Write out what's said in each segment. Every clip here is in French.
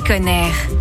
Conner.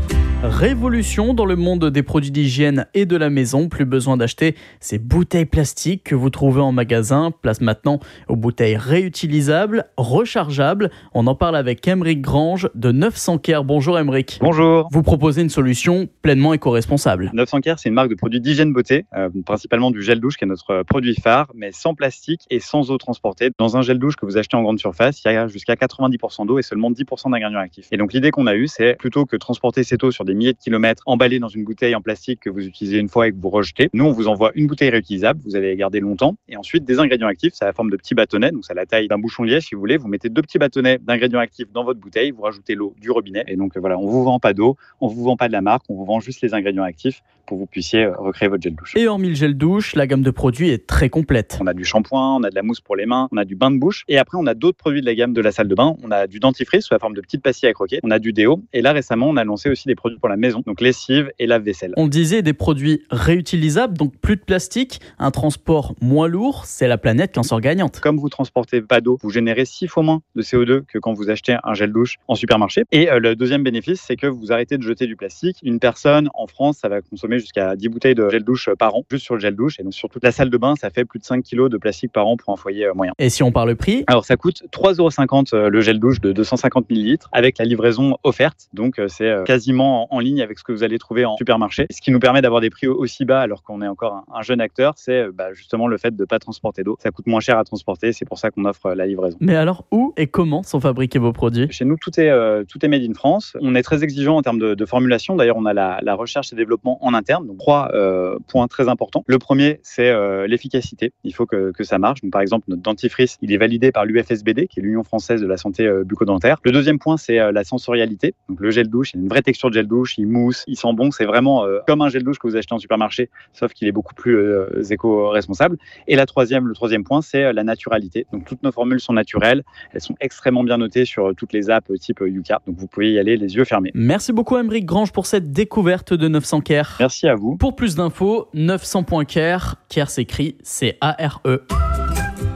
Révolution dans le monde des produits d'hygiène et de la maison. Plus besoin d'acheter ces bouteilles plastiques que vous trouvez en magasin. Place maintenant aux bouteilles réutilisables, rechargeables. On en parle avec Emeric Grange de 900 Care. Bonjour Emeric. Bonjour. Vous proposez une solution pleinement éco-responsable. 900 Care, c'est une marque de produits d'hygiène beauté, euh, principalement du gel douche qui est notre produit phare, mais sans plastique et sans eau transportée. Dans un gel douche que vous achetez en grande surface, il y a jusqu'à 90% d'eau et seulement 10% d'ingrédients actifs. Et donc l'idée qu'on a eue, c'est plutôt que transporter cette eau sur des milliers de kilomètres emballée dans une bouteille en plastique que vous utilisez une fois et que vous rejetez. Nous, on vous envoie une bouteille réutilisable, vous allez les garder longtemps, et ensuite des ingrédients actifs, ça a la forme de petits bâtonnets, donc ça a la taille d'un bouchon liège si vous voulez. Vous mettez deux petits bâtonnets d'ingrédients actifs dans votre bouteille, vous rajoutez l'eau du robinet, et donc voilà, on vous vend pas d'eau, on vous vend pas de la marque, on vous vend juste les ingrédients actifs pour que vous puissiez euh, recréer votre gel douche. Et hormis le gel douche, la gamme de produits est très complète. On a du shampoing, on a de la mousse pour les mains, on a du bain de bouche, et après on a d'autres produits de la gamme de la salle de bain. On a du dentifrice sous la forme de petites pastilles à croquer, on a du déo, et là récemment on a lancé aussi des produits pour la maison, donc lessive et lave-vaisselle. On disait des produits réutilisables, donc plus de plastique, un transport moins lourd, c'est la planète qui en sort gagnante. Comme vous transportez pas d'eau, vous générez six fois moins de CO2 que quand vous achetez un gel douche en supermarché. Et euh, le deuxième bénéfice, c'est que vous arrêtez de jeter du plastique. Une personne en France, ça va consommer jusqu'à 10 bouteilles de gel douche par an, juste sur le gel douche. Et donc sur toute la salle de bain, ça fait plus de 5 kilos de plastique par an pour un foyer euh, moyen. Et si on parle prix? Alors ça coûte 3,50€ euh, le gel douche de 250 ml avec la livraison offerte. Donc c'est quasiment en ligne avec ce que vous allez trouver en supermarché. Ce qui nous permet d'avoir des prix aussi bas alors qu'on est encore un, jeune acteur, c'est bah, justement le fait de ne pas transporter d'eau. Ça coûte moins cher à transporter, c'est pour ça qu'on offre la livraison. Mais alors où et comment sont fabriqués vos produits? Chez nous, tout est, euh, tout est made in France. On est très exigeant en termes de, formulation. D'ailleurs, on a la, recherche et développement en interne. Donc trois euh, points très importants. Le premier, c'est euh, l'efficacité. Il faut que, que, ça marche. Donc, par exemple, notre dentifrice, il est validé par l'UFSBD, qui est l'Union française de la santé bucco-dentaire. Le deuxième point, c'est la sensorialité. Donc le gel douche, il a une vraie texture de gel douche, il mousse, il sent bon. C'est vraiment comme un gel douche que vous achetez en supermarché, sauf qu'il est beaucoup plus éco-responsable. Et la troisième, le troisième point, c'est la naturalité. Donc toutes nos formules sont naturelles, elles sont extrêmement bien notées sur toutes les apps type Yuka, donc vous pouvez y aller les yeux fermés. Merci beaucoup Emeric Grange pour cette découverte de 900 Care. Merci à vous. Pour plus d'infos, 900.care, Care s'écrit C-A-R-E.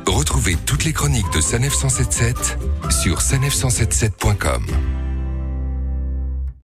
Retrouvez toutes les chroniques de Sanef 177 sur sanef177.com.